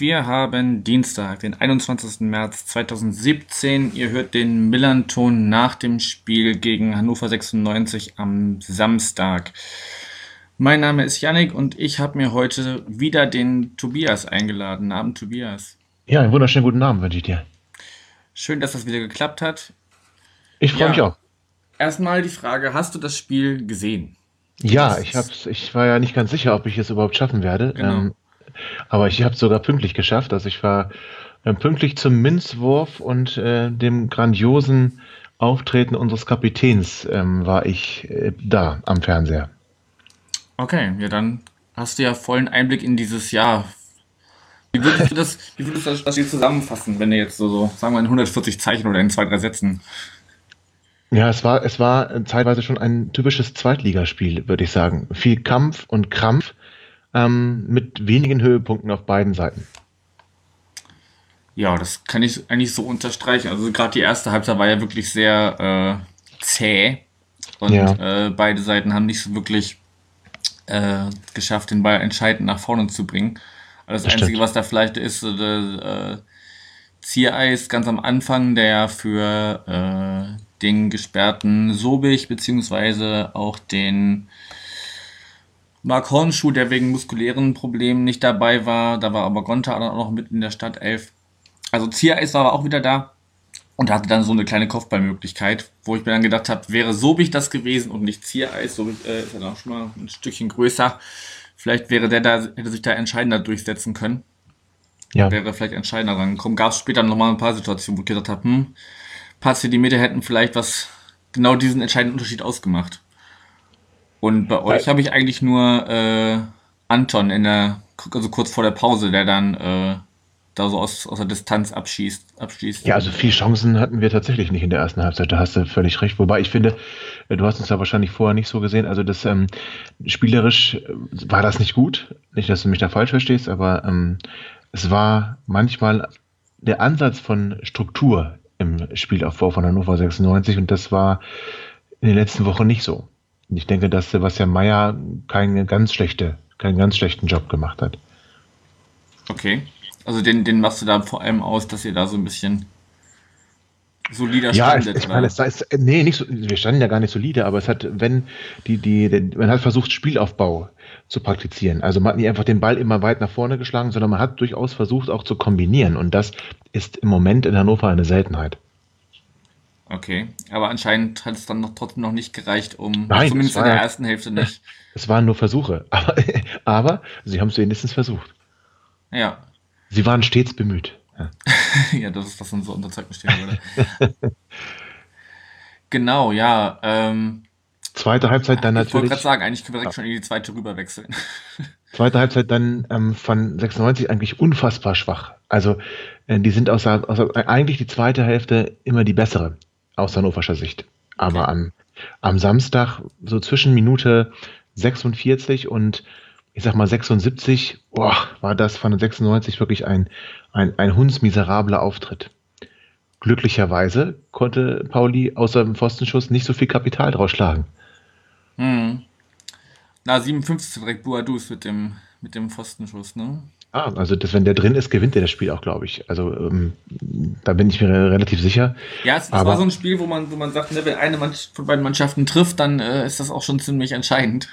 wir haben Dienstag, den 21. März 2017. Ihr hört den Millanton nach dem Spiel gegen Hannover 96 am Samstag. Mein Name ist Yannick und ich habe mir heute wieder den Tobias eingeladen. Abend, Tobias. Ja, einen wunderschönen guten Abend wünsche ich dir. Schön, dass das wieder geklappt hat. Ich freue ja. mich auch. Erstmal die Frage, hast du das Spiel gesehen? Ja, ich hab's, ich war ja nicht ganz sicher, ob ich es überhaupt schaffen werde. Genau. Ähm, aber ich habe es sogar pünktlich geschafft. Also ich war äh, pünktlich zum Minzwurf und äh, dem grandiosen Auftreten unseres Kapitäns ähm, war ich äh, da am Fernseher. Okay, ja, dann hast du ja vollen Einblick in dieses Jahr. Wie würdest du das, wie würdest du das Spiel zusammenfassen, wenn du jetzt so, so, sagen wir in 140 Zeichen oder in zwei, drei Sätzen? Ja, es war, es war zeitweise schon ein typisches Zweitligaspiel, würde ich sagen. Viel Kampf und Krampf ähm, mit wenigen Höhepunkten auf beiden Seiten. Ja, das kann ich eigentlich so unterstreichen. Also gerade die erste Halbzeit war ja wirklich sehr äh, zäh und ja. äh, beide Seiten haben nicht so wirklich äh, geschafft, den Ball entscheidend nach vorne zu bringen. Also das, das Einzige, stimmt. was da vielleicht ist, äh, Ziereis ganz am Anfang, der für äh, den gesperrten Sobich beziehungsweise auch den Mark Hornschuh, der wegen muskulären Problemen nicht dabei war. Da war aber Gonta dann auch noch mit in der Stadt 11. Also Ziereis war aber auch wieder da und hatte dann so eine kleine Kopfballmöglichkeit, wo ich mir dann gedacht habe, wäre Sobich das gewesen und nicht Ziereis, so äh, ist er dann auch schon mal ein Stückchen größer. Vielleicht wäre der da, hätte sich da entscheidender durchsetzen können. Ja. Wäre vielleicht entscheidender rangekommen. Gab es später noch mal ein paar Situationen, wo ich gedacht habe, hm, paar Zentimeter hätten vielleicht was genau diesen entscheidenden Unterschied ausgemacht. Und bei euch habe ich eigentlich nur äh, Anton in der, also kurz vor der Pause, der dann äh, da so aus, aus der Distanz abschießt, abschießt. Ja, also viele Chancen hatten wir tatsächlich nicht in der ersten Halbzeit, da hast du völlig recht. Wobei ich finde, äh, du hast uns ja wahrscheinlich vorher nicht so gesehen, also das ähm, spielerisch äh, war das nicht gut. Nicht, dass du mich da falsch verstehst, aber ähm, es war manchmal der Ansatz von Struktur im Spielaufbau von Hannover 96 und das war in den letzten Wochen nicht so. Ich denke, dass Sebastian Mayer keine ganz schlechte, keinen ganz schlechten Job gemacht hat. Okay. Also den, den machst du da vor allem aus, dass ihr da so ein bisschen solider ja, standet, ich, ich meine, es ist, nee, nicht so, wir standen ja gar nicht solide, aber es hat, wenn die, die, man hat versucht, Spielaufbau zu praktizieren. Also man hat nicht einfach den Ball immer weit nach vorne geschlagen, sondern man hat durchaus versucht, auch zu kombinieren. Und das ist im Moment in Hannover eine Seltenheit. Okay, aber anscheinend hat es dann noch trotzdem noch nicht gereicht, um Nein, zumindest in der ersten Hälfte nicht. Es waren nur Versuche, aber, aber sie haben es wenigstens versucht. Ja. Sie waren stets bemüht. Ja, ja das ist, was unser Unterzeugnis stehen würde. genau, ja. Ähm, zweite Halbzeit dann natürlich. Ich wollte gerade sagen, eigentlich können wir direkt ja. schon in die zweite rüber wechseln. Zweite Halbzeit dann ähm, von 96 eigentlich unfassbar schwach. Also äh, die sind außer, außer, eigentlich die zweite Hälfte immer die bessere aus hannoverscher Sicht. Aber am, am Samstag, so zwischen Minute 46 und ich sag mal 76, boah, war das von 96 wirklich ein, ein, ein hundsmiserabler Auftritt. Glücklicherweise konnte Pauli außer dem Pfostenschuss nicht so viel Kapital draus schlagen. Hm. Na, 57 direkt Boadus mit dem, mit dem Pfostenschuss, ne? Ah, also das, wenn der drin ist, gewinnt er das Spiel auch, glaube ich. Also ähm, da bin ich mir relativ sicher. Ja, es, es war so ein Spiel, wo man, wo man sagt, ne, wenn eine von beiden Mannschaften trifft, dann äh, ist das auch schon ziemlich entscheidend.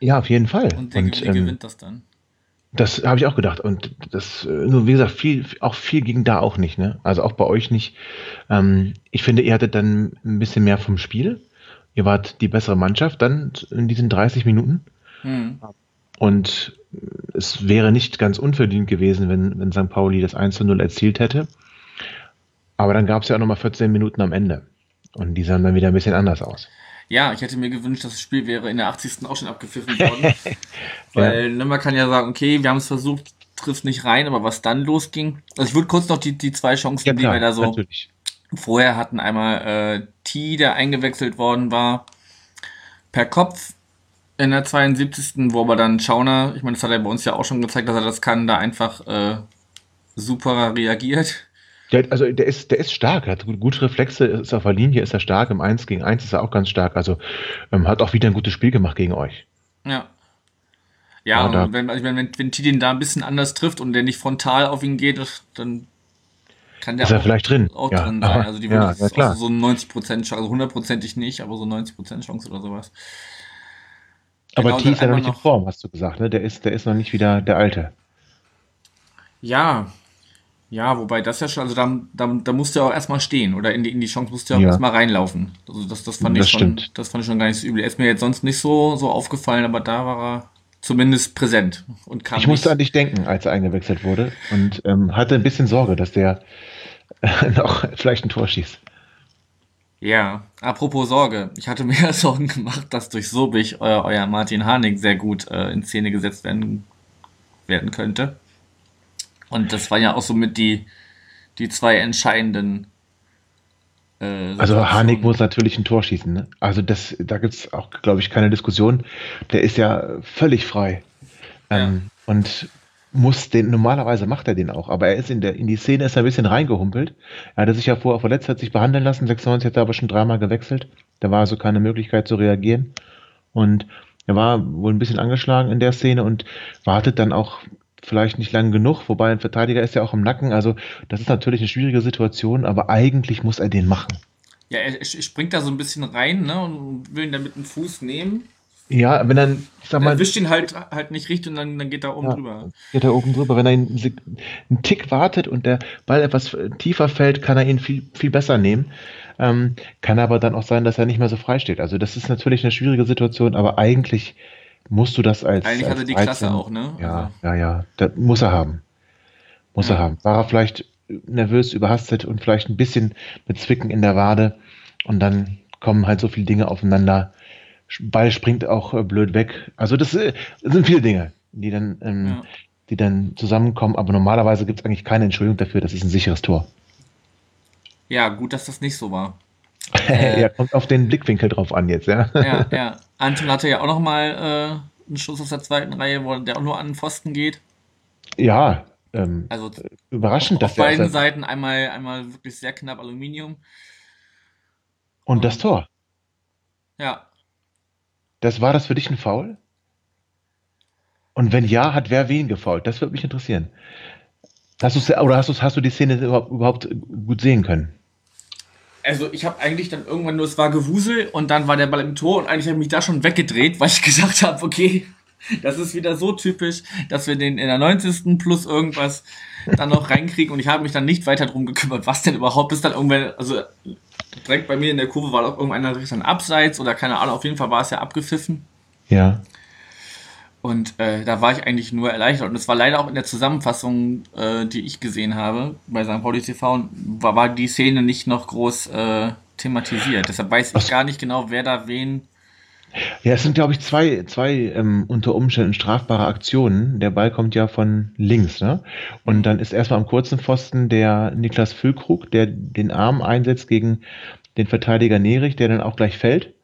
Ja, auf jeden Fall. Und der, Und, ähm, gewinnt das dann. Das habe ich auch gedacht. Und das, äh, nur wie gesagt, viel, auch viel ging da auch nicht, ne? Also auch bei euch nicht. Ähm, ich finde, ihr hattet dann ein bisschen mehr vom Spiel. Ihr wart die bessere Mannschaft dann in diesen 30 Minuten. Hm. Und es wäre nicht ganz unverdient gewesen, wenn, wenn St. Pauli das 1 zu 0 erzielt hätte. Aber dann gab es ja auch nochmal 14 Minuten am Ende. Und die sahen dann wieder ein bisschen anders aus. Ja, ich hätte mir gewünscht, dass das Spiel wäre in der 80. auch schon abgepfiffen worden. Weil ja. ne, man kann ja sagen, okay, wir haben es versucht, trifft nicht rein, aber was dann losging. Also ich würde kurz noch die, die zwei Chancen, ja, klar, die wir da so natürlich. vorher hatten. Einmal äh, T, der eingewechselt worden war, per Kopf in der 72. wo aber dann Schauner, ich meine, das hat er bei uns ja auch schon gezeigt, dass er das kann, da einfach äh, super reagiert. Der, also der ist, der ist stark, er hat gute Reflexe, ist auf der Linie, ist er stark, im 1 gegen 1 ist er auch ganz stark, also ähm, hat auch wieder ein gutes Spiel gemacht gegen euch. Ja. Ja, ja wenn, wenn, wenn, wenn Tidin da ein bisschen anders trifft und der nicht frontal auf ihn geht, dann kann der ist er vielleicht drin. auch ja. drin sein. Also die ja, ja, so 90% Chance, also hundertprozentig nicht, aber so 90% Chance oder sowas. Aber genau, T ist ja noch nicht in Form, hast du gesagt, ne? Der ist, der ist noch nicht wieder der Alte. Ja, ja, wobei das ja schon, also da, da, da musst du ja auch erstmal stehen oder in die, in die Chance musst du ja auch ja. erstmal reinlaufen. Also das, das fand das ich schon, stimmt. das fand ich schon gar nicht so übel. Er ist mir jetzt sonst nicht so, so aufgefallen, aber da war er zumindest präsent und kam. Ich musste nicht. an dich denken, als er eingewechselt wurde und ähm, hatte ein bisschen Sorge, dass der noch vielleicht ein Tor schießt. Ja, apropos Sorge. Ich hatte mir Sorgen gemacht, dass durch Sobich euer, euer Martin Harnik sehr gut äh, in Szene gesetzt werden, werden könnte. Und das waren ja auch somit die, die zwei entscheidenden. Äh, also Harnik muss natürlich ein Tor schießen. Ne? Also das, da gibt es auch, glaube ich, keine Diskussion. Der ist ja völlig frei. Ähm, ja. Und muss den, normalerweise macht er den auch, aber er ist in der, in die Szene ist er ein bisschen reingehumpelt. Er hatte sich ja vorher verletzt, hat sich behandeln lassen, 96 hat er aber schon dreimal gewechselt. Da war also keine Möglichkeit zu reagieren. Und er war wohl ein bisschen angeschlagen in der Szene und wartet dann auch vielleicht nicht lang genug, wobei ein Verteidiger ist ja auch im Nacken. Also das ist natürlich eine schwierige Situation, aber eigentlich muss er den machen. Ja, er springt da so ein bisschen rein ne, und will ihn dann mit dem Fuß nehmen. Ja, wenn dann, ich sag mal. Er wischt ihn halt, halt nicht richtig und dann, dann geht er oben ja, drüber. Geht er oben drüber. Wenn er einen, einen, Tick wartet und der Ball etwas tiefer fällt, kann er ihn viel, viel besser nehmen. Ähm, kann aber dann auch sein, dass er nicht mehr so frei steht. Also das ist natürlich eine schwierige Situation, aber eigentlich musst du das als. Eigentlich als hat er die 13, Klasse auch, ne? Ja, also. ja, ja. Das muss er haben. Muss ja. er haben. War er vielleicht nervös, überhastet und vielleicht ein bisschen mit Zwicken in der Wade und dann kommen halt so viele Dinge aufeinander. Ball springt auch äh, blöd weg. Also das, äh, das, sind viele Dinge, die dann, ähm, ja. die dann zusammenkommen. Aber normalerweise gibt es eigentlich keine Entschuldigung dafür. Das ist ein sicheres Tor. Ja, gut, dass das nicht so war. ja, kommt auf den Blickwinkel drauf an jetzt, ja. ja, ja. Anton hatte ja auch noch mal äh, einen Schuss aus der zweiten Reihe, wo der auch nur an den Pfosten geht. Ja, ähm, also überraschend, auf, auf beiden Seiten einmal, einmal wirklich sehr knapp Aluminium. Und das Tor. Ja. Das war das für dich ein Foul? Und wenn ja, hat wer wen gefault? Das würde mich interessieren. Hast du oder hast du hast du die Szene überhaupt, überhaupt gut sehen können? also ich habe eigentlich dann irgendwann nur, es war Gewusel und dann war der Ball im Tor und eigentlich habe ich mich da schon weggedreht, weil ich gesagt habe, okay, das ist wieder so typisch, dass wir den in der 90. plus irgendwas dann noch reinkriegen und ich habe mich dann nicht weiter drum gekümmert, was denn überhaupt bis dann irgendwann, also direkt bei mir in der Kurve war auch irgendeiner Richtung Abseits oder keine Ahnung, auf jeden Fall war es ja abgepfiffen. Ja. Und äh, da war ich eigentlich nur erleichtert. Und es war leider auch in der Zusammenfassung, äh, die ich gesehen habe bei St. Pauli TV, war, war die Szene nicht noch groß äh, thematisiert. Deshalb weiß ich gar nicht genau, wer da wen. Ja, es sind, glaube ich, zwei, zwei ähm, unter Umständen strafbare Aktionen. Der Ball kommt ja von links, ne? Und dann ist erstmal am kurzen Pfosten der Niklas Füllkrug, der den Arm einsetzt gegen den Verteidiger Nerich, der dann auch gleich fällt.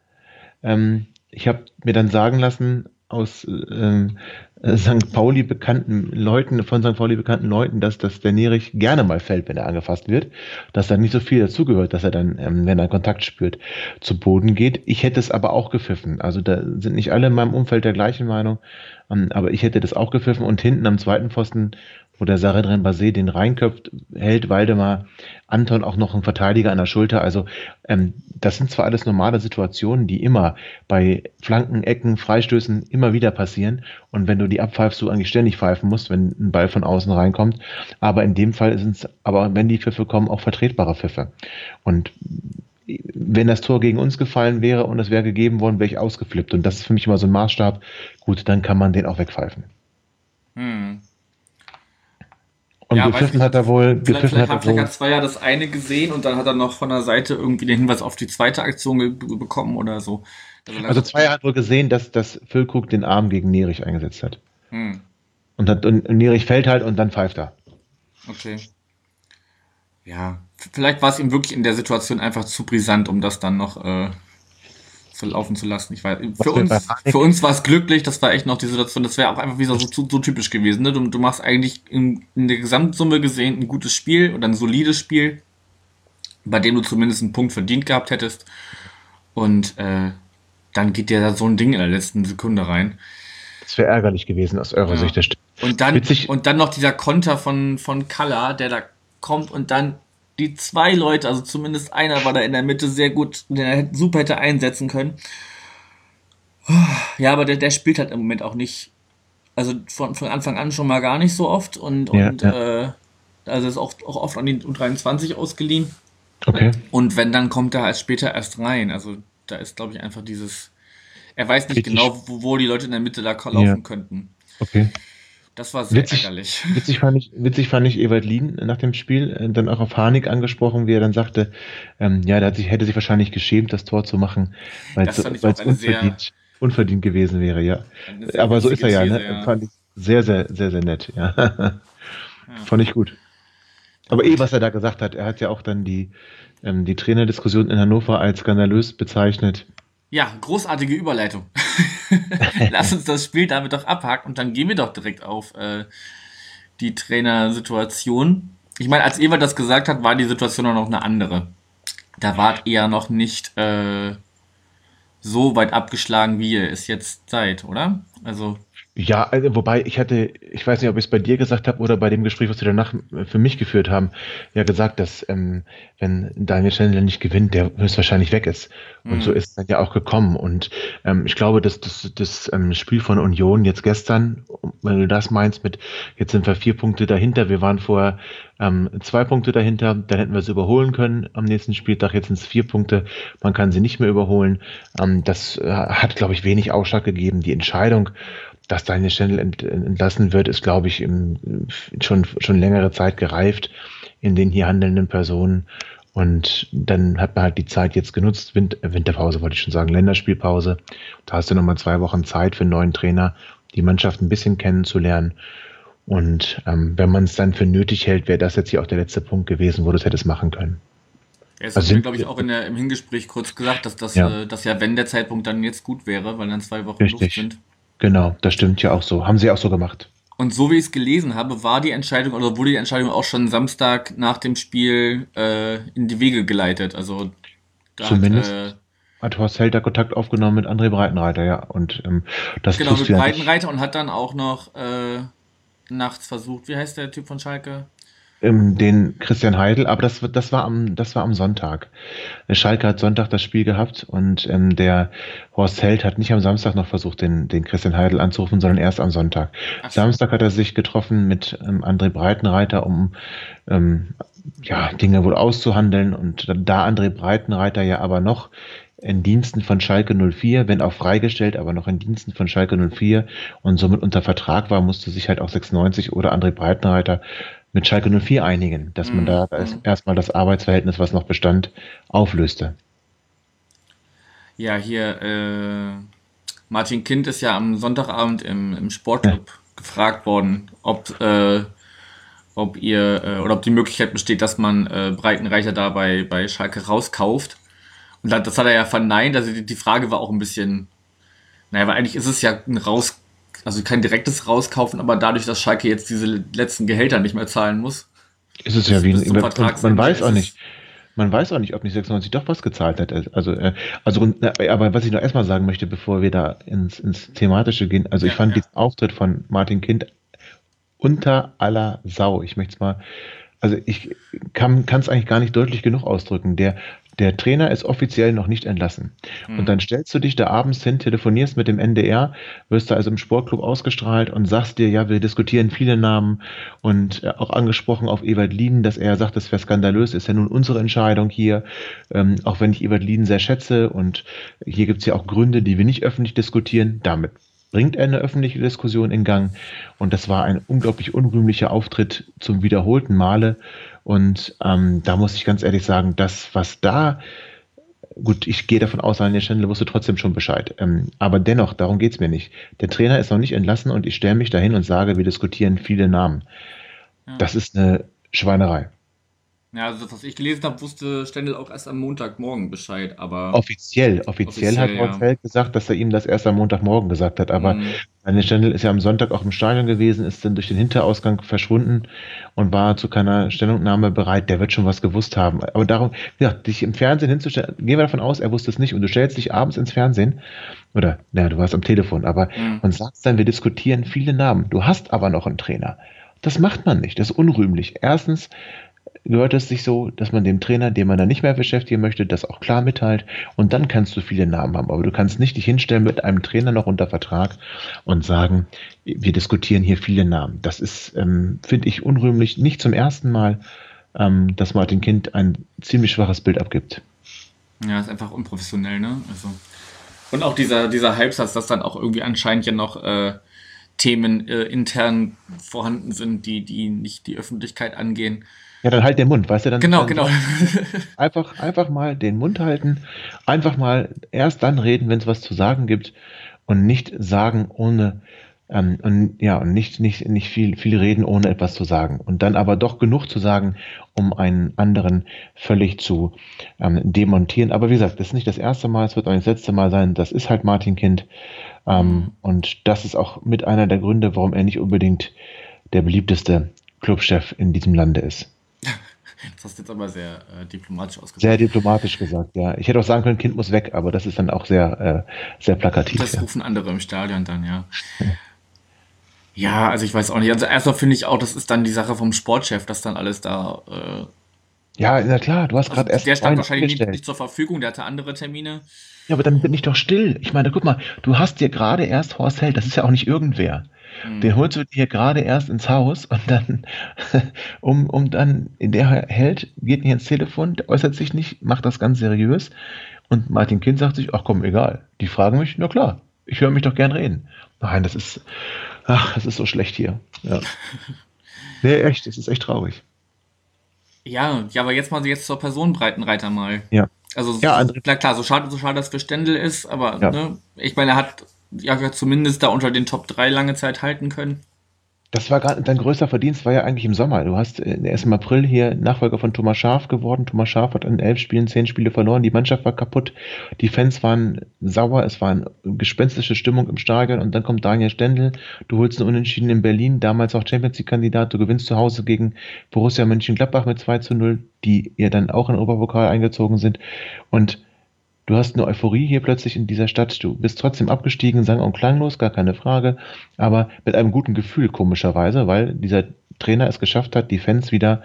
Ähm, ich habe mir dann sagen lassen, aus ähm, äh, St. Pauli bekannten Leuten, von St. Pauli bekannten Leuten, dass, dass der Nerich gerne mal fällt, wenn er angefasst wird, dass da nicht so viel dazugehört, dass er dann, ähm, wenn er Kontakt spürt, zu Boden geht. Ich hätte es aber auch gepfiffen. Also da sind nicht alle in meinem Umfeld der gleichen Meinung, ähm, aber ich hätte das auch gepfiffen und hinten am zweiten Pfosten wo der Saredren Basé den reinköpft, hält Waldemar Anton auch noch einen Verteidiger an der Schulter. Also ähm, das sind zwar alles normale Situationen, die immer bei Flanken, Ecken, Freistößen immer wieder passieren. Und wenn du die abpfeifst, du eigentlich ständig pfeifen musst, wenn ein Ball von außen reinkommt. Aber in dem Fall sind es, aber wenn die Pfiffe kommen, auch vertretbare Pfiffe. Und wenn das Tor gegen uns gefallen wäre und es wäre gegeben worden, wäre ich ausgeflippt. Und das ist für mich immer so ein Maßstab. Gut, dann kann man den auch wegpfeifen. Hm. Und ja, gepfiffen hat er wohl. Vielleicht, vielleicht hat, vielleicht hat Zweier das eine gesehen und dann hat er noch von der Seite irgendwie den Hinweis auf die zweite Aktion bekommen oder so. Also, also Zweier hat wohl gesehen, dass, dass Füllkrug den Arm gegen Nerich eingesetzt hat. Hm. Und, hat, und Nerich fällt halt und dann pfeift er. Okay. Ja, vielleicht war es ihm wirklich in der Situation einfach zu brisant, um das dann noch äh, zu laufen zu lassen. Ich weiß, für uns, für uns war es glücklich, das war echt noch die Situation, das wäre auch einfach wieder so, so, so typisch gewesen. Ne? Du, du machst eigentlich in, in, der Gesamtsumme gesehen ein gutes Spiel oder ein solides Spiel, bei dem du zumindest einen Punkt verdient gehabt hättest. Und äh, dann geht dir da so ein Ding in der letzten Sekunde rein. Das wäre ärgerlich gewesen aus eurer ja. Sicht. Und dann, und dann noch dieser Konter von, von Kalla, der da kommt und dann die zwei Leute, also zumindest einer war da in der Mitte sehr gut, den er super hätte einsetzen können. Ja, aber der, der spielt halt im Moment auch nicht, also von, von Anfang an schon mal gar nicht so oft und, ja, und ja. Äh, also ist auch, auch oft an die U23 ausgeliehen. Okay. Und wenn, dann kommt er als später erst rein. Also da ist, glaube ich, einfach dieses, er weiß nicht Richtig. genau, wo, wo, die Leute in der Mitte da laufen ja. könnten. Okay. Das war sehr witzig, ärgerlich. Witzig fand, ich, witzig fand ich Ewald Lien nach dem Spiel äh, dann auch auf Harnik angesprochen, wie er dann sagte, ähm, ja, der sich, hätte sich wahrscheinlich geschämt, das Tor zu machen, weil es unverdient, unverdient gewesen wäre, ja. Aber so ist er ja, ne? ja. Fand ich sehr, sehr, sehr, sehr nett, ja. ja. Fand ich gut. Aber eh, was er da gesagt hat, er hat ja auch dann die, ähm, die Trainerdiskussion in Hannover als skandalös bezeichnet. Ja, großartige Überleitung. Lass uns das Spiel damit doch abhaken und dann gehen wir doch direkt auf äh, die Trainersituation. Ich meine, als Ewald das gesagt hat, war die Situation auch noch eine andere. Da wart ihr noch nicht äh, so weit abgeschlagen, wie ihr es jetzt seid, oder? Also ja, also, wobei ich hatte, ich weiß nicht, ob ich es bei dir gesagt habe oder bei dem Gespräch, was wir danach äh, für mich geführt haben, ja gesagt, dass ähm, wenn Daniel Chandler nicht gewinnt, der höchstwahrscheinlich weg ist. Und mhm. so ist es dann ja auch gekommen. Und ähm, ich glaube, dass das, das ähm, Spiel von Union jetzt gestern, wenn du das meinst, mit jetzt sind wir vier Punkte dahinter, wir waren vorher ähm, zwei Punkte dahinter, dann hätten wir es überholen können am nächsten Spieltag, jetzt sind es vier Punkte, man kann sie nicht mehr überholen. Ähm, das äh, hat, glaube ich, wenig Ausschlag gegeben. Die Entscheidung, dass Daniel Stendel ent, entlassen wird, ist, glaube ich, im, schon, schon längere Zeit gereift in den hier handelnden Personen. Und dann hat man halt die Zeit jetzt genutzt, Winter, Winterpause wollte ich schon sagen, Länderspielpause. Da hast du nochmal zwei Wochen Zeit für einen neuen Trainer, die Mannschaft ein bisschen kennenzulernen. Und ähm, wenn man es dann für nötig hält, wäre das jetzt hier auch der letzte Punkt gewesen, wo du es hättest machen können. Ja, es also glaube ich, auch in der, im Hingespräch kurz gesagt, dass das ja. Äh, dass ja, wenn der Zeitpunkt dann jetzt gut wäre, weil dann zwei Wochen Richtig. Luft sind. Genau, das stimmt ja auch so. Haben sie auch so gemacht. Und so wie ich es gelesen habe, war die Entscheidung oder wurde die Entscheidung auch schon Samstag nach dem Spiel äh, in die Wege geleitet. Also Zumindest hat, äh, hat Horst Helter Kontakt aufgenommen mit André Breitenreiter, ja. Und ähm, das genau mit Breitenreiter und hat dann auch noch äh, nachts versucht. Wie heißt der Typ von Schalke? Ähm, den Christian Heidel, aber das, das, war am, das war am Sonntag. Schalke hat Sonntag das Spiel gehabt und ähm, der Horst Held hat nicht am Samstag noch versucht, den, den Christian Heidel anzurufen, sondern erst am Sonntag. Ach. Samstag hat er sich getroffen mit ähm, André Breitenreiter, um ähm, ja, Dinge wohl auszuhandeln und da André Breitenreiter ja aber noch in Diensten von Schalke 04, wenn auch freigestellt, aber noch in Diensten von Schalke 04 und somit unter Vertrag war, musste sich halt auch 96 oder André Breitenreiter mit Schalke 04 einigen, dass man mhm. da mhm. erstmal das Arbeitsverhältnis, was noch bestand, auflöste. Ja, hier, äh, Martin Kind ist ja am Sonntagabend im, im Sportclub ja. gefragt worden, ob, äh, ob ihr äh, oder ob die Möglichkeit besteht, dass man äh, Breitenreicher da bei, bei Schalke rauskauft. Und das hat er ja verneint. Also die, die Frage war auch ein bisschen, naja, weil eigentlich ist es ja ein Raus also kein direktes Rauskaufen, aber dadurch, dass Schalke jetzt diese letzten Gehälter nicht mehr zahlen muss. Ist es ja wie ein Vertrag. Man weiß auch nicht. Man weiß auch nicht, ob nicht 96 doch was gezahlt hat. Also, äh, also, aber was ich noch erstmal sagen möchte, bevor wir da ins, ins Thematische gehen, also ja, ich fand ja. diesen Auftritt von Martin Kind unter aller Sau. Ich möchte es mal, also ich kann es eigentlich gar nicht deutlich genug ausdrücken. Der der Trainer ist offiziell noch nicht entlassen. Mhm. Und dann stellst du dich da abends hin, telefonierst mit dem NDR, wirst da also im Sportclub ausgestrahlt und sagst dir, ja, wir diskutieren viele Namen und äh, auch angesprochen auf Ewald Lieden, dass er sagt, das wäre skandalös, ist ja nun unsere Entscheidung hier, ähm, auch wenn ich Ewald Lieden sehr schätze und hier gibt es ja auch Gründe, die wir nicht öffentlich diskutieren, damit bringt er eine öffentliche Diskussion in Gang. Und das war ein unglaublich unrühmlicher Auftritt zum wiederholten Male. Und ähm, da muss ich ganz ehrlich sagen, das, was da, gut, ich gehe davon aus, an der Stelle wusste trotzdem schon Bescheid. Ähm, aber dennoch, darum geht's mir nicht. Der Trainer ist noch nicht entlassen und ich stelle mich dahin und sage, wir diskutieren viele Namen. Ja. Das ist eine Schweinerei. Ja, also das, was ich gelesen habe, wusste Stendel auch erst am Montagmorgen Bescheid, aber. Offiziell, offiziell, offiziell hat Horst ja. gesagt, dass er ihm das erst am Montagmorgen gesagt hat, aber mhm. Stendel ist ja am Sonntag auch im Stadion gewesen, ist dann durch den Hinterausgang verschwunden und war zu keiner Stellungnahme bereit. Der wird schon was gewusst haben. Aber darum, ja, dich im Fernsehen hinzustellen, gehen wir davon aus, er wusste es nicht und du stellst dich abends ins Fernsehen oder, naja, du warst am Telefon, aber mhm. und sagst dann, wir diskutieren viele Namen. Du hast aber noch einen Trainer. Das macht man nicht. Das ist unrühmlich. Erstens gehört es sich so, dass man dem Trainer, den man dann nicht mehr beschäftigen möchte, das auch klar mitteilt und dann kannst du viele Namen haben. Aber du kannst nicht dich hinstellen mit einem Trainer noch unter Vertrag und sagen, wir diskutieren hier viele Namen. Das ist, ähm, finde ich, unrühmlich. Nicht zum ersten Mal, ähm, dass Martin Kind ein ziemlich schwaches Bild abgibt. Ja, ist einfach unprofessionell, ne? Also. Und auch dieser, dieser Halbsatz, dass dann auch irgendwie anscheinend ja noch äh, Themen äh, intern vorhanden sind, die, die nicht die Öffentlichkeit angehen. Ja, dann halt den Mund, weißt du? Dann, genau, dann genau. Einfach, einfach mal den Mund halten, einfach mal erst dann reden, wenn es was zu sagen gibt und nicht sagen ohne ähm, und ja und nicht nicht nicht viel viel reden ohne etwas zu sagen und dann aber doch genug zu sagen, um einen anderen völlig zu ähm, demontieren. Aber wie gesagt, das ist nicht das erste Mal, es wird auch nicht das letzte Mal sein. Das ist halt Martin Kind ähm, mhm. und das ist auch mit einer der Gründe, warum er nicht unbedingt der beliebteste Clubchef in diesem Lande ist. Das hast du jetzt aber sehr äh, diplomatisch ausgesprochen. Sehr diplomatisch gesagt, ja. Ich hätte auch sagen können, Kind muss weg, aber das ist dann auch sehr, äh, sehr plakativ. Das ja. rufen andere im Stadion dann, ja. ja. also ich weiß auch nicht. Also erstmal finde ich auch, das ist dann die Sache vom Sportchef, dass dann alles da. Äh, ja, na klar, du hast also gerade erst. Der stand wahrscheinlich nicht, nicht, zur Verfügung, der hatte andere Termine. Ja, aber dann bin ich doch still. Ich meine, guck mal, du hast dir gerade erst Horst Held, das ist ja auch nicht irgendwer. Mhm. Den holst du dir gerade erst ins Haus und dann, um, um dann, der hält, geht nicht ins Telefon, äußert sich nicht, macht das ganz seriös. Und Martin Kind sagt sich, ach komm, egal. Die fragen mich, na klar, ich höre mich doch gern reden. Nein, das ist, ach, das ist so schlecht hier. Ja. nee, echt, das ist echt traurig. Ja, ja, aber jetzt mal jetzt zur Personenbreitenreiter mal. Ja. Also, ja, klar, klar, so schade, so schade das für Stendel ist, aber ja. ne, ich meine, er hat ja zumindest da unter den Top 3 lange Zeit halten können. Das war gerade dein größter Verdienst, war ja eigentlich im Sommer. Du hast äh, erst im April hier Nachfolger von Thomas Schaf geworden. Thomas Schaf hat in elf Spielen zehn Spiele verloren. Die Mannschaft war kaputt. Die Fans waren sauer. Es war eine gespenstische Stimmung im Stadion. Und dann kommt Daniel Stendel. Du holst einen Unentschieden in Berlin, damals auch Champions League-Kandidat. Du gewinnst zu Hause gegen Borussia Mönchengladbach mit 2 zu 0, die ihr dann auch in den Oberpokal eingezogen sind. Und Du hast eine Euphorie hier plötzlich in dieser Stadt. Du bist trotzdem abgestiegen, sang und klanglos, gar keine Frage, aber mit einem guten Gefühl, komischerweise, weil dieser Trainer es geschafft hat, die Fans wieder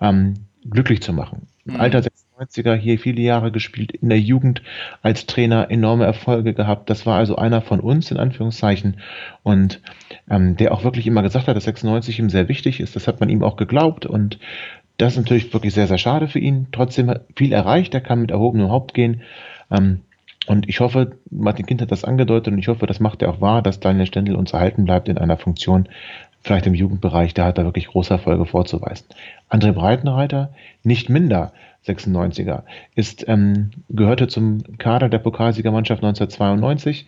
ähm, glücklich zu machen. Mhm. Alter 96er, hier viele Jahre gespielt, in der Jugend als Trainer enorme Erfolge gehabt. Das war also einer von uns, in Anführungszeichen, und ähm, der auch wirklich immer gesagt hat, dass 96 ihm sehr wichtig ist. Das hat man ihm auch geglaubt und das ist natürlich wirklich sehr, sehr schade für ihn. Trotzdem viel erreicht, er kann mit erhobenem Haupt gehen. Ähm, und ich hoffe, Martin Kind hat das angedeutet und ich hoffe, das macht er auch wahr, dass Daniel Stendel uns erhalten bleibt in einer Funktion, vielleicht im Jugendbereich, da hat er wirklich große Erfolge vorzuweisen. André Breitenreiter nicht minder 96er, ist, ähm, gehörte zum Kader der Pokalsiegermannschaft 1992.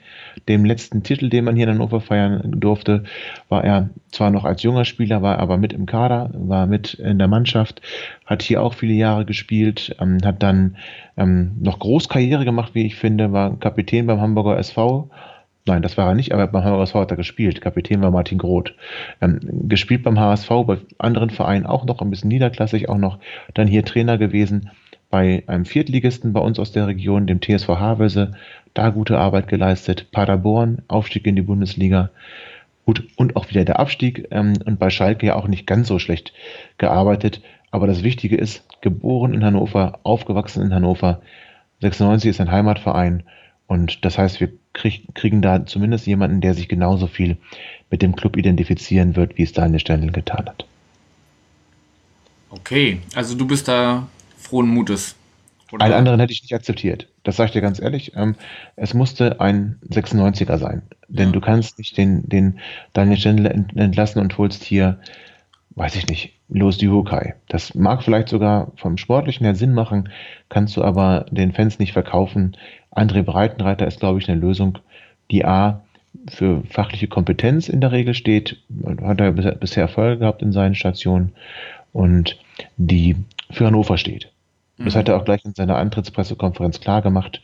Dem letzten Titel, den man hier in Hannover feiern durfte, war er zwar noch als junger Spieler, war aber mit im Kader, war mit in der Mannschaft, hat hier auch viele Jahre gespielt, ähm, hat dann ähm, noch Großkarriere gemacht, wie ich finde, war Kapitän beim Hamburger SV, Nein, das war er nicht, aber beim HSV hat er gespielt. Kapitän war Martin Groth. Ähm, gespielt beim HSV, bei anderen Vereinen auch noch, ein bisschen niederklassig auch noch. Dann hier Trainer gewesen bei einem Viertligisten bei uns aus der Region, dem TSV Havelse. Da gute Arbeit geleistet. Paderborn, Aufstieg in die Bundesliga. Gut, und auch wieder der Abstieg. Ähm, und bei Schalke ja auch nicht ganz so schlecht gearbeitet. Aber das Wichtige ist, geboren in Hannover, aufgewachsen in Hannover. 96 ist ein Heimatverein. Und das heißt, wir krieg, kriegen da zumindest jemanden, der sich genauso viel mit dem Club identifizieren wird, wie es Daniel Stendel getan hat. Okay, also du bist da frohen Mutes. Oder? Einen anderen hätte ich nicht akzeptiert. Das sage ich dir ganz ehrlich. Ähm, es musste ein 96er sein. Denn ja. du kannst nicht den, den Daniel Stendel entlassen und holst hier, weiß ich nicht, Los Duhokai. Das mag vielleicht sogar vom Sportlichen her Sinn machen, kannst du aber den Fans nicht verkaufen. André Breitenreiter ist, glaube ich, eine Lösung, die A für fachliche Kompetenz in der Regel steht, hat er bisher Erfolge gehabt in seinen Stationen und die für Hannover steht. Das mhm. hat er auch gleich in seiner Antrittspressekonferenz klar gemacht,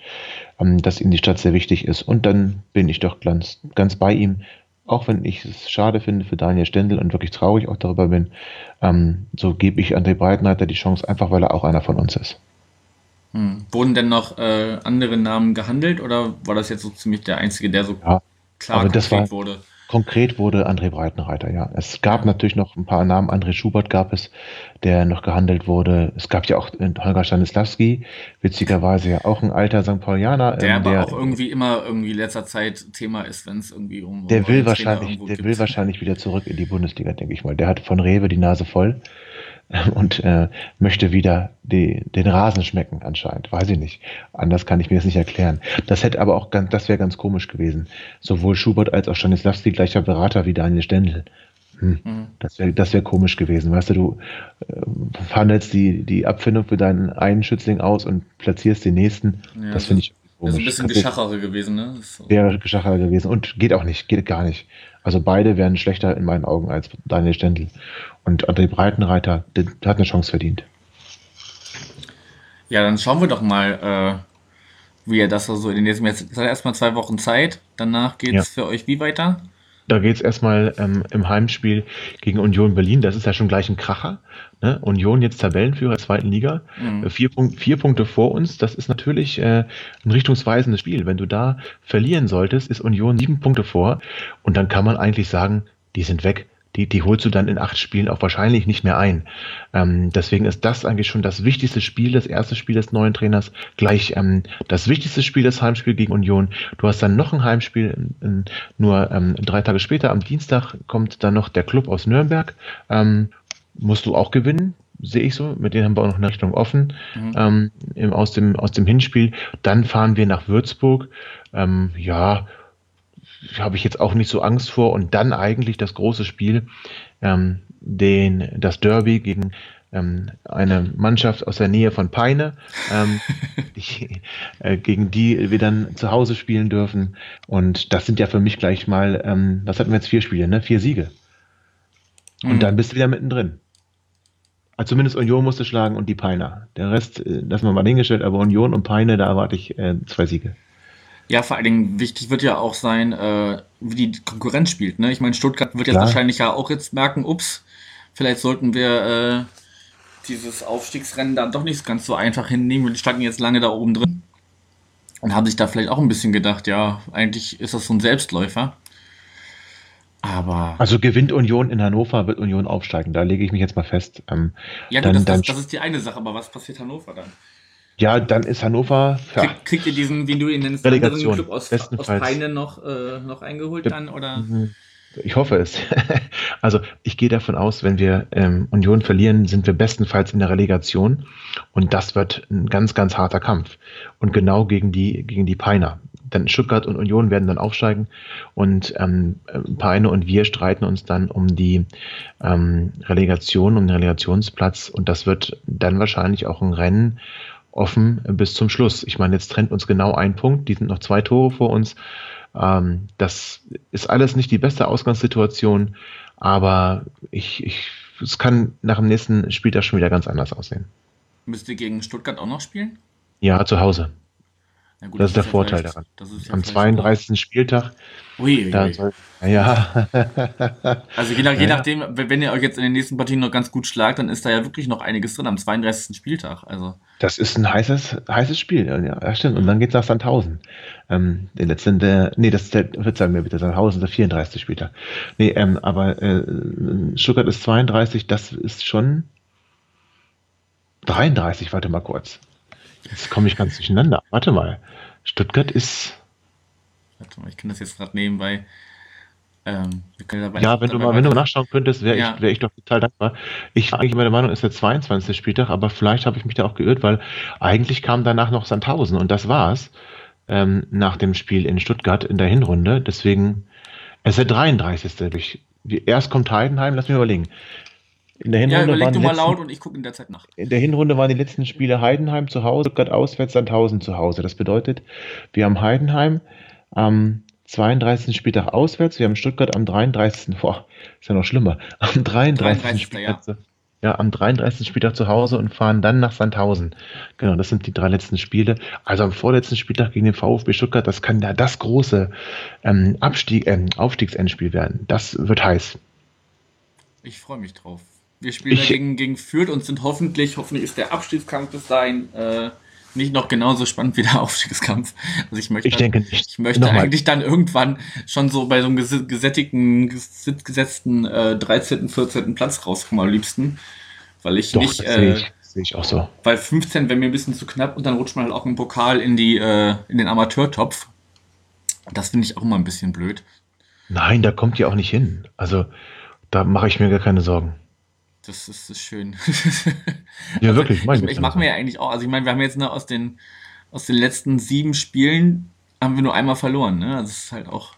ähm, dass ihm die Stadt sehr wichtig ist. Und dann bin ich doch ganz, ganz bei ihm, auch wenn ich es schade finde für Daniel Stendel und wirklich traurig auch darüber bin, ähm, so gebe ich André Breitenreiter die Chance, einfach weil er auch einer von uns ist. Hm. Wurden denn noch äh, andere Namen gehandelt oder war das jetzt so ziemlich der einzige, der so ja, klar konkret war, wurde? Konkret wurde André Breitenreiter, ja. Es gab natürlich noch ein paar Namen. André Schubert gab es, der noch gehandelt wurde. Es gab ja auch Holger Stanislawski, witzigerweise ja auch ein alter St. Paulianer. Der ähm, aber auch irgendwie immer irgendwie letzter Zeit Thema ist, wenn es irgendwie um. Der will wahrscheinlich, der gibt. will wahrscheinlich wieder zurück in die Bundesliga, denke ich mal. Der hat von Rewe die Nase voll. und äh, möchte wieder die, den Rasen schmecken anscheinend. Weiß ich nicht. Anders kann ich mir das nicht erklären. Das hätte aber auch ganz, das wäre ganz komisch gewesen. Sowohl Schubert als auch Stanislavski gleicher Berater wie Daniel Stendel. Hm, mhm. Das wäre das wär komisch gewesen. Weißt du, du äh, handelst die, die Abfindung für deinen einen Schützling aus und platzierst den nächsten. Ja, das finde ich komisch. Das ist ein bisschen Geschachere gewesen, ne? So. Wäre Geschachere gewesen und geht auch nicht, geht gar nicht. Also beide wären schlechter in meinen Augen als Daniel Stendel. Und André Breitenreiter, hat eine Chance verdient. Ja, dann schauen wir doch mal, äh, wie er das so in den nächsten. Jetzt hat er erstmal zwei Wochen Zeit. Danach geht es ja. für euch wie weiter? Da geht es erstmal ähm, im Heimspiel gegen Union Berlin. Das ist ja schon gleich ein Kracher. Ne? Union jetzt Tabellenführer der zweiten Liga. Mhm. Äh, vier, Punkt, vier Punkte vor uns. Das ist natürlich äh, ein richtungsweisendes Spiel. Wenn du da verlieren solltest, ist Union sieben Punkte vor. Und dann kann man eigentlich sagen, die sind weg die, die holst du dann in acht Spielen auch wahrscheinlich nicht mehr ein. Ähm, deswegen ist das eigentlich schon das wichtigste Spiel, das erste Spiel des neuen Trainers, gleich ähm, das wichtigste Spiel, das Heimspiel gegen Union. Du hast dann noch ein Heimspiel, in, nur ähm, drei Tage später, am Dienstag, kommt dann noch der Club aus Nürnberg. Ähm, musst du auch gewinnen, sehe ich so. Mit denen haben wir auch noch eine Richtung offen mhm. ähm, im, aus, dem, aus dem Hinspiel. Dann fahren wir nach Würzburg. Ähm, ja, habe ich jetzt auch nicht so Angst vor. Und dann eigentlich das große Spiel, ähm, den, das Derby gegen ähm, eine Mannschaft aus der Nähe von Peine, ähm, die, äh, gegen die wir dann zu Hause spielen dürfen. Und das sind ja für mich gleich mal, ähm, was hatten wir jetzt, vier Spiele, ne? Vier Siege. Und mhm. dann bist du wieder mittendrin. Also zumindest Union musste schlagen und die Peiner. Der Rest äh, lassen wir mal hingestellt, aber Union und Peine, da erwarte ich äh, zwei Siege. Ja, vor allen Dingen wichtig wird ja auch sein, äh, wie die Konkurrenz spielt. Ne? Ich meine, Stuttgart wird jetzt Klar. wahrscheinlich ja auch jetzt merken, ups, vielleicht sollten wir äh, dieses Aufstiegsrennen dann doch nicht ganz so einfach hinnehmen. Wir standen jetzt lange da oben drin und haben sich da vielleicht auch ein bisschen gedacht, ja, eigentlich ist das so ein Selbstläufer. Aber. Also gewinnt Union in Hannover, wird Union aufsteigen. Da lege ich mich jetzt mal fest. Ähm, ja, gut, dann, das, das, das, ist die eine Sache, aber was passiert Hannover dann? Ja, dann ist Hannover. Ja, Krieg, kriegt ihr diesen, wie du ihn nennst, Relegation, Club aus, aus Peine noch, äh, noch eingeholt dann? Oder? Mhm. Ich hoffe es. also ich gehe davon aus, wenn wir ähm, Union verlieren, sind wir bestenfalls in der Relegation. Und das wird ein ganz, ganz harter Kampf. Und genau gegen die, gegen die Peiner. Denn Stuttgart und Union werden dann aufsteigen und ähm, Peine und wir streiten uns dann um die ähm, Relegation, um den Relegationsplatz. Und das wird dann wahrscheinlich auch ein Rennen offen bis zum Schluss. Ich meine, jetzt trennt uns genau ein Punkt, die sind noch zwei Tore vor uns. Ähm, das ist alles nicht die beste Ausgangssituation, aber ich, ich, es kann nach dem nächsten Spieltag schon wieder ganz anders aussehen. Müsst ihr gegen Stuttgart auch noch spielen? Ja, zu Hause. Gut, das, ist der Vorteil daran. Ja Am 32. Spieltag. Ui, ui, ui. Soll, ja. also je, nach, je nachdem, wenn ihr euch jetzt in den nächsten Partien noch ganz gut schlagt, dann ist da ja wirklich noch einiges drin am 32. Spieltag. Also. Das ist ein heißes, heißes Spiel, ja, stimmt. Und dann geht es nach Sandhausen. Ähm, der letzte, der, nee, das ist der, verzeihen mir bitte, Sandhausen, der 34. Spieltag. Nee, ähm, aber äh, Stuttgart ist 32, das ist schon 33, warte mal kurz. Jetzt komme ich ganz durcheinander. Warte mal. Stuttgart ist. Warte mal, ich kann das jetzt gerade nebenbei. Ähm, ja, wenn du mal, wenn du nachschauen könntest, wäre ja. ich, wär ich doch total dankbar. Ich war eigentlich immer der Meinung, es ist der 22. Spieltag, aber vielleicht habe ich mich da auch geirrt, weil eigentlich kam danach noch Sandhausen und das war's ähm, nach dem Spiel in Stuttgart in der Hinrunde. Deswegen, es ist der 33. Ich, erst kommt Heidenheim, lass mich überlegen. In der Hinrunde ja, überleg du mal letzten, laut und ich gucke in der Zeit nach. In der Hinrunde waren die letzten Spiele Heidenheim zu Hause, Stuttgart auswärts, Sandhausen zu Hause. Das bedeutet, wir haben Heidenheim am 32. Spieltag auswärts, wir haben Stuttgart am 33. Boah, ist ja noch schlimmer. Am 33. 33. Spieltag. Ja. ja, am 33. Spieltag zu Hause und fahren dann nach Sandhausen. Genau, das sind die drei letzten Spiele. Also am vorletzten Spieltag gegen den VfB Stuttgart, das kann ja das große ähm, Abstieg, äh, Aufstiegsendspiel werden. Das wird heiß. Ich freue mich drauf. Wir spielen ich, gegen, gegen Fürth und sind hoffentlich, hoffentlich ist der Abstiegskampf bis dahin äh, nicht noch genauso spannend wie der Aufstiegskampf. Also ich möchte, ich denke nicht. Ich möchte Nochmal. eigentlich dann irgendwann schon so bei so einem gesättigten, gesetzten äh, 13., 14. Platz rauskommen am liebsten. Weil ich Doch, nicht. Das sehe ich, sehe ich auch so. Weil 15 wäre mir ein bisschen zu knapp und dann rutscht man halt auch im Pokal in, die, äh, in den Amateurtopf. Das finde ich auch immer ein bisschen blöd. Nein, da kommt ihr auch nicht hin. Also da mache ich mir gar keine Sorgen. Das ist, das ist schön. ja, also, wirklich. Ich, ich mache mir ja eigentlich auch, also ich meine, wir haben jetzt ne, aus, den, aus den letzten sieben Spielen haben wir nur einmal verloren. Ne? Also das ist halt auch.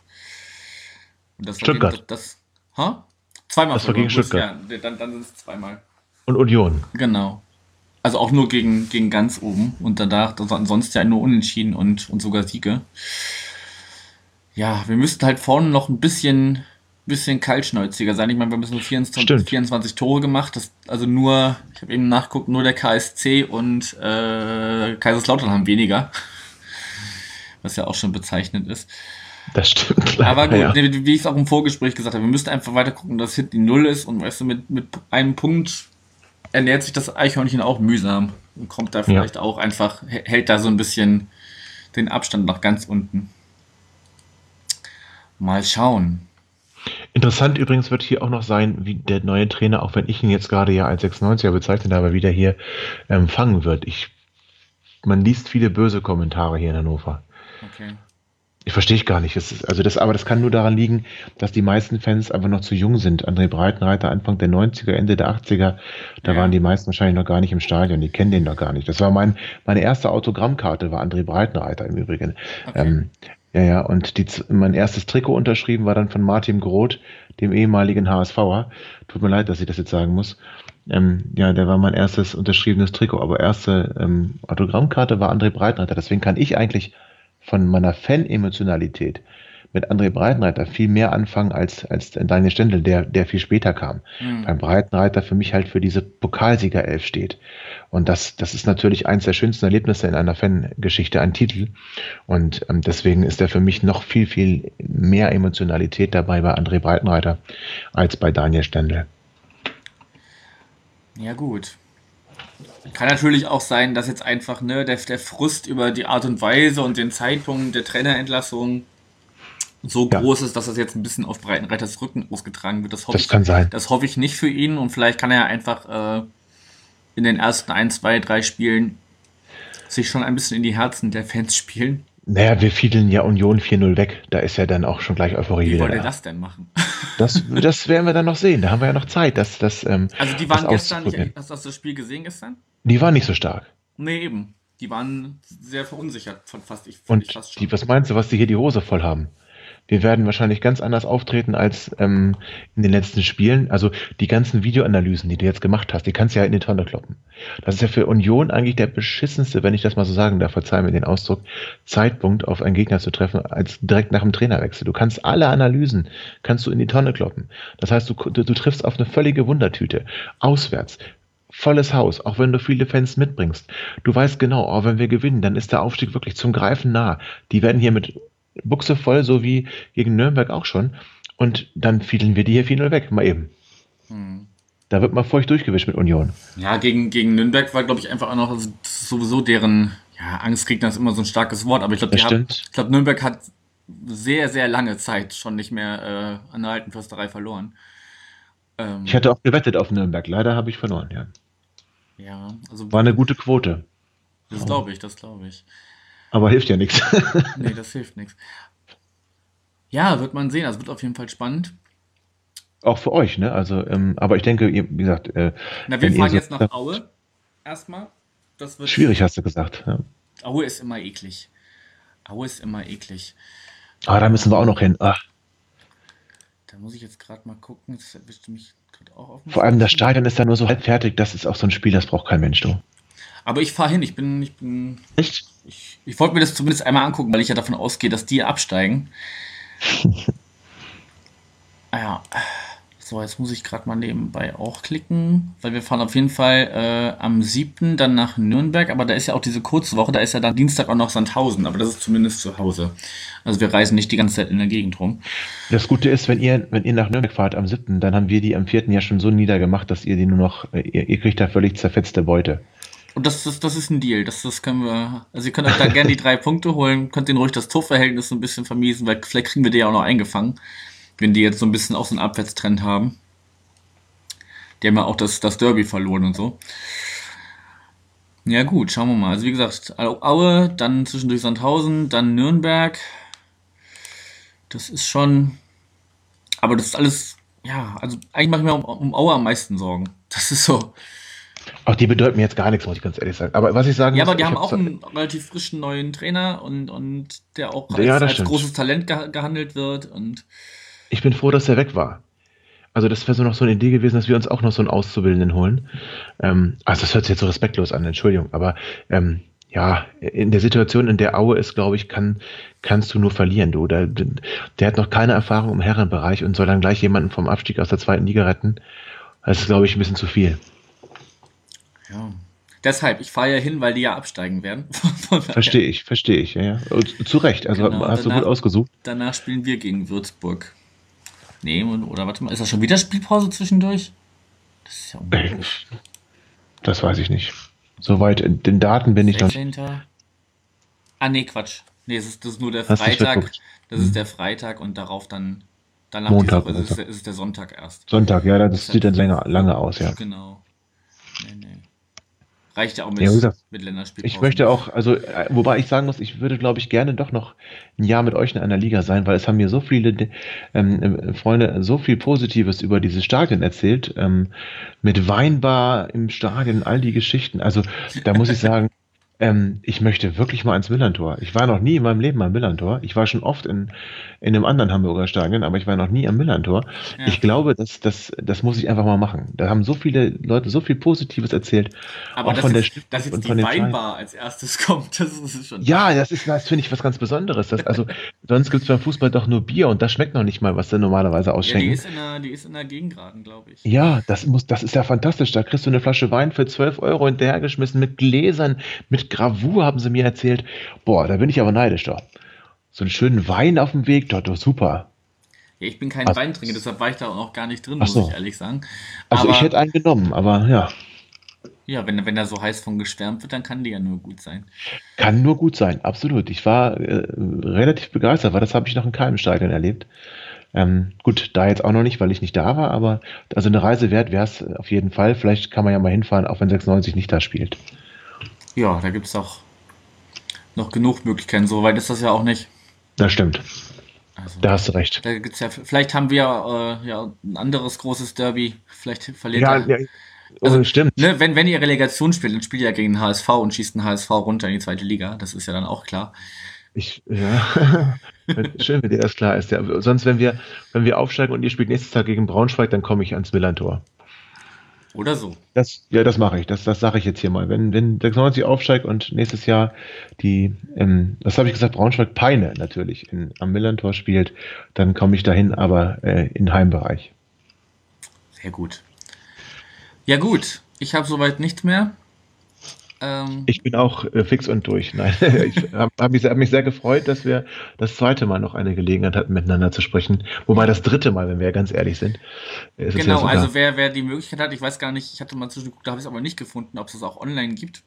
Das Stuttgart. Gegen, das, das, ha? Zweimal das verloren. War gegen Stuttgart. Ja, dann, dann ist es zweimal. Und Union. Genau. Also auch nur gegen, gegen ganz oben und danach, ansonsten ja nur Unentschieden und, und sogar Siege. Ja, wir müssten halt vorne noch ein bisschen bisschen kaltschnäuziger sein. Ich meine, wir nur 24, 24 Tore gemacht. Das, also nur, ich habe eben nachguckt, nur der KSC und äh, Kaiserslautern haben weniger. Was ja auch schon bezeichnend ist. Das stimmt. Leider, Aber gut, ja. wie ich es auch im Vorgespräch gesagt habe, wir müssten einfach weiter gucken, dass Hit die Null ist und weißt du, mit, mit einem Punkt ernährt sich das Eichhörnchen auch mühsam und kommt da vielleicht ja. auch einfach, hält da so ein bisschen den Abstand nach ganz unten. Mal schauen. Interessant übrigens wird hier auch noch sein, wie der neue Trainer, auch wenn ich ihn jetzt gerade ja als 96er bezeichnet habe, wieder hier empfangen ähm, wird. Ich, man liest viele böse Kommentare hier in Hannover. Okay. Ich verstehe ich gar nicht. Das ist, also das, aber das kann nur daran liegen, dass die meisten Fans einfach noch zu jung sind. André Breitenreiter Anfang der 90er, Ende der 80er, da ja. waren die meisten wahrscheinlich noch gar nicht im Stadion. Die kennen den noch gar nicht. Das war mein, meine erste Autogrammkarte, war André Breitenreiter im Übrigen. Okay. Ähm, ja, ja, und die, mein erstes Trikot unterschrieben war dann von Martin Groth, dem ehemaligen HSVer. Tut mir leid, dass ich das jetzt sagen muss. Ähm, ja, der war mein erstes unterschriebenes Trikot, aber erste ähm, Autogrammkarte war André Breitreiter. Deswegen kann ich eigentlich von meiner Fan-Emotionalität mit André Breitenreiter viel mehr anfangen als, als Daniel Stendel, der, der viel später kam. Mhm. Beim Breitenreiter für mich halt für diese Pokalsiegerelf steht. Und das, das ist natürlich eins der schönsten Erlebnisse in einer Fangeschichte, ein Titel. Und ähm, deswegen ist er für mich noch viel, viel mehr Emotionalität dabei bei André Breitenreiter als bei Daniel Stendel. Ja, gut. Kann natürlich auch sein, dass jetzt einfach ne, der, der Frust über die Art und Weise und den Zeitpunkt der Trainerentlassung so ja. groß ist, dass das jetzt ein bisschen auf Breitenreiters Rücken ausgetragen wird. Das, hoffe das ich, kann sein. Das hoffe ich nicht für ihn und vielleicht kann er einfach äh, in den ersten ein, zwei, drei Spielen sich schon ein bisschen in die Herzen der Fans spielen. Naja, wir fiedeln ja Union 4-0 weg. Da ist ja dann auch schon gleich Euphorie Wie wieder. Wie wollt ihr das denn machen? Das, das werden wir dann noch sehen. Da haben wir ja noch Zeit. Das, das, ähm, also die waren gestern, nicht, hast du das Spiel gesehen gestern? Die waren nicht so stark. Nee, eben. Die waren sehr verunsichert von fast ich. Und fast schon. Die, was meinst du, was die hier die Hose voll haben? Wir werden wahrscheinlich ganz anders auftreten als ähm, in den letzten Spielen. Also die ganzen Videoanalysen, die du jetzt gemacht hast, die kannst du ja in die Tonne kloppen. Das ist ja für Union eigentlich der beschissenste, wenn ich das mal so sagen darf, verzeih mir den Ausdruck, Zeitpunkt auf einen Gegner zu treffen, als direkt nach dem Trainerwechsel. Du kannst alle Analysen, kannst du in die Tonne kloppen. Das heißt, du, du, du triffst auf eine völlige Wundertüte. Auswärts, volles Haus, auch wenn du viele Fans mitbringst. Du weißt genau, auch oh, wenn wir gewinnen, dann ist der Aufstieg wirklich zum Greifen nah. Die werden hier mit Buchse voll, so wie gegen Nürnberg auch schon. Und dann fielen wir die hier 4-0 weg, mal eben. Hm. Da wird man feucht durchgewischt mit Union. Ja, gegen, gegen Nürnberg war, glaube ich, einfach auch noch also sowieso deren, ja, Angstgegner ist immer so ein starkes Wort, aber ich glaube, ich glaube, Nürnberg hat sehr, sehr lange Zeit schon nicht mehr äh, an der alten Försterei verloren. Ähm, ich hatte auch gewettet auf Nürnberg, leider habe ich verloren, ja. Ja, also. War eine gute Quote. Das glaube ich, das glaube ich. Aber hilft ja nichts. nee, das hilft nichts. Ja, wird man sehen. Also wird auf jeden Fall spannend. Auch für euch, ne? Also, ähm, aber ich denke, wie gesagt. Äh, Na, wir fahren so jetzt nach Aue. Erstmal. Das wird schwierig, hast du gesagt. Ja. Aue ist immer eklig. Aue ist immer eklig. Ah, da müssen wir auch noch hin. Ach. Da muss ich jetzt gerade mal gucken. Das erwischt mich gerade auch auf. Vor allem das Stadion ist da nur so halb fertig. Das ist auch so ein Spiel, das braucht kein Mensch, du. Aber ich fahre hin. Ich bin, ich bin. Echt? Ich, ich wollte mir das zumindest einmal angucken, weil ich ja davon ausgehe, dass die absteigen. ah ja. So, jetzt muss ich gerade mal nebenbei auch klicken, weil wir fahren auf jeden Fall äh, am 7. dann nach Nürnberg, aber da ist ja auch diese kurze Woche, da ist ja dann Dienstag auch noch Sandhausen, aber das ist zumindest zu Hause. Also wir reisen nicht die ganze Zeit in der Gegend rum. Das Gute ist, wenn ihr, wenn ihr nach Nürnberg fahrt am 7., dann haben wir die am 4. ja schon so niedergemacht, dass ihr die nur noch, äh, ihr, ihr kriegt da völlig zerfetzte Beute. Und das, das, das ist ein Deal. Das, das können wir. Also ihr könnt euch da gerne die drei Punkte holen, könnt den ruhig das Torverhältnis so ein bisschen vermiesen, weil vielleicht kriegen wir die ja auch noch eingefangen, wenn die jetzt so ein bisschen auch so einen Abwärtstrend haben. Die haben ja auch das, das Derby verloren und so. Ja gut, schauen wir mal. Also wie gesagt, Aue, dann zwischendurch Sandhausen, dann Nürnberg. Das ist schon. Aber das ist alles. Ja, also eigentlich mache ich mir um, um Aue am meisten Sorgen. Das ist so. Auch die bedeuten mir jetzt gar nichts, muss ich ganz ehrlich sagen. Aber was ich sagen Ja, muss, aber die haben auch einen relativ frischen neuen Trainer und, und der auch als, ja, als großes Talent gehandelt wird. Und ich bin froh, dass er weg war. Also das wäre so noch so eine Idee gewesen, dass wir uns auch noch so einen Auszubildenden holen. Ähm, also das hört sich jetzt so respektlos an, Entschuldigung, aber ähm, ja, in der Situation, in der Aue ist, glaube ich, kann, kannst du nur verlieren. Du, der, der hat noch keine Erfahrung im Herrenbereich und soll dann gleich jemanden vom Abstieg aus der zweiten Liga retten. Das ist, glaube ich, ein bisschen zu viel. Ja. Deshalb, ich fahre ja hin, weil die ja absteigen werden. verstehe ich, verstehe ich. Ja, ja. Zu Recht, also genau, hast danach, du gut ausgesucht. Danach spielen wir gegen Würzburg. Nee, oder warte mal, ist das schon wieder Spielpause zwischendurch? Das ist ja unmöglich. Das weiß ich nicht. Soweit in den Daten bin 16. ich noch. Ah, nee, Quatsch. Nee, das ist, das ist nur der Freitag. Das ist hm. der Freitag und darauf dann, dann Montag. Woche, ist, es, ist der Sonntag erst. Sonntag, ja, das, das sieht dann länger, lange aus, ja. Genau. Nee, nee. Reicht ja auch mit, ja, gesagt, mit Länderspielpausen. Ich möchte auch, also, äh, wobei ich sagen muss, ich würde, glaube ich, gerne doch noch ein Jahr mit euch in einer Liga sein, weil es haben mir so viele ähm, äh, Freunde so viel Positives über dieses Stadion erzählt. Ähm, mit Weinbar im Stadion, all die Geschichten. Also, da muss ich sagen, ähm, ich möchte wirklich mal ins Millantor. Ich war noch nie in meinem Leben am Millantor. Ich war schon oft in, in einem anderen Hamburger Stadion, aber ich war noch nie am Millantor. Ja. Ich glaube, das, das, das muss ich einfach mal machen. Da haben so viele Leute so viel Positives erzählt. Aber auch von der ist, dass jetzt die Weinbar als erstes kommt, das ist schon. Ja, das ist, das finde ich was ganz Besonderes. Das, also, sonst gibt es beim Fußball doch nur Bier und das schmeckt noch nicht mal, was sie normalerweise ausschenken. Ja, die ist in der, die ist in der Gegengraden, glaube ich. Ja, das muss, das ist ja fantastisch. Da kriegst du eine Flasche Wein für 12 Euro hinterhergeschmissen mit Gläsern, mit Gravur, haben sie mir erzählt. Boah, da bin ich aber neidisch doch. So einen schönen Wein auf dem Weg, doch, doch super. Ja, ich bin kein also, Weintrinker, deshalb war ich da auch noch gar nicht drin, muss so. ich ehrlich sagen. Also aber, ich hätte einen genommen, aber ja. Ja, wenn, wenn er so heiß von geschwärmt wird, dann kann die ja nur gut sein. Kann nur gut sein, absolut. Ich war äh, relativ begeistert, weil das habe ich noch in keinem Stadion erlebt. Ähm, gut, da jetzt auch noch nicht, weil ich nicht da war, aber also eine Reise wert wäre es auf jeden Fall. Vielleicht kann man ja mal hinfahren, auch wenn 96 nicht da spielt. Ja, da gibt es auch noch genug Möglichkeiten. So weit ist das ja auch nicht. Das stimmt. Also, da hast du recht. Da gibt's ja, vielleicht haben wir äh, ja ein anderes großes Derby. Vielleicht verliert ja, er. Ja, also, stimmt. Ne, wenn, wenn ihr Relegation spielt, dann spielt ihr ja gegen den HSV und schießt den HSV runter in die zweite Liga. Das ist ja dann auch klar. Ich, ja, schön, wenn dir das klar ist. Ja. Sonst, wenn wir, wenn wir aufsteigen und ihr spielt nächstes Tag gegen Braunschweig, dann komme ich ans Millantor. Oder so. Das, ja, das mache ich. Das, das sage ich jetzt hier mal. Wenn, wenn 96 aufsteigt und nächstes Jahr die, ähm, was habe ich gesagt, Braunschweig Peine natürlich in, am Millantor spielt, dann komme ich dahin, aber äh, in Heimbereich. Sehr gut. Ja, gut. Ich habe soweit nichts mehr. Ähm, ich bin auch äh, fix und durch. Nein, ich habe hab mich, hab mich, sehr gefreut, dass wir das zweite Mal noch eine Gelegenheit hatten, miteinander zu sprechen. Wobei das dritte Mal, wenn wir ganz ehrlich sind. Genau, ja also wer, wer die Möglichkeit hat, ich weiß gar nicht, ich hatte mal zwischengeguckt, da habe ich es aber nicht gefunden, ob es das auch online gibt.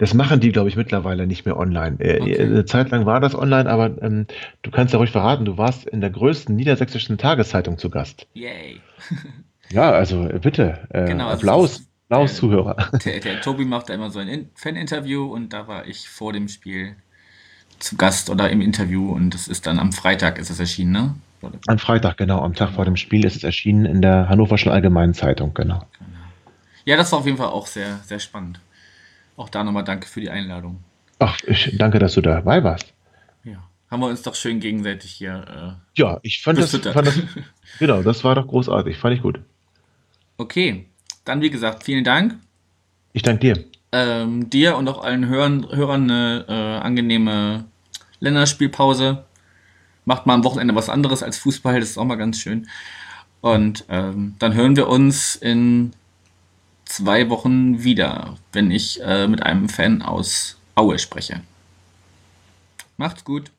Das machen die, glaube ich, mittlerweile nicht mehr online. Äh, okay. Eine Zeit lang war das online, aber ähm, du kannst ja ruhig verraten, du warst in der größten niedersächsischen Tageszeitung zu Gast. Yay. ja, also bitte, äh, genau, also Applaus. Applaus, Zuhörer. Der, der Tobi macht da immer so ein Fan-Interview und da war ich vor dem Spiel zu Gast oder im Interview und das ist dann am Freitag ist es erschienen, ne? Am Freitag, genau, am Tag genau. vor dem Spiel ist es erschienen in der Hannoverschen Allgemeinen Zeitung, genau. genau. Ja, das war auf jeden Fall auch sehr, sehr spannend. Auch da nochmal danke für die Einladung. Ach, ich danke, dass du dabei warst. Ja, haben wir uns doch schön gegenseitig hier. Äh, ja, ich fand das, fand das, genau, das war doch großartig, fand ich gut. Okay, dann, wie gesagt, vielen Dank. Ich danke dir. Ähm, dir und auch allen Hörern, Hörern eine äh, angenehme Länderspielpause. Macht mal am Wochenende was anderes als Fußball, das ist auch mal ganz schön. Und ähm, dann hören wir uns in zwei Wochen wieder, wenn ich äh, mit einem Fan aus Aue spreche. Macht's gut.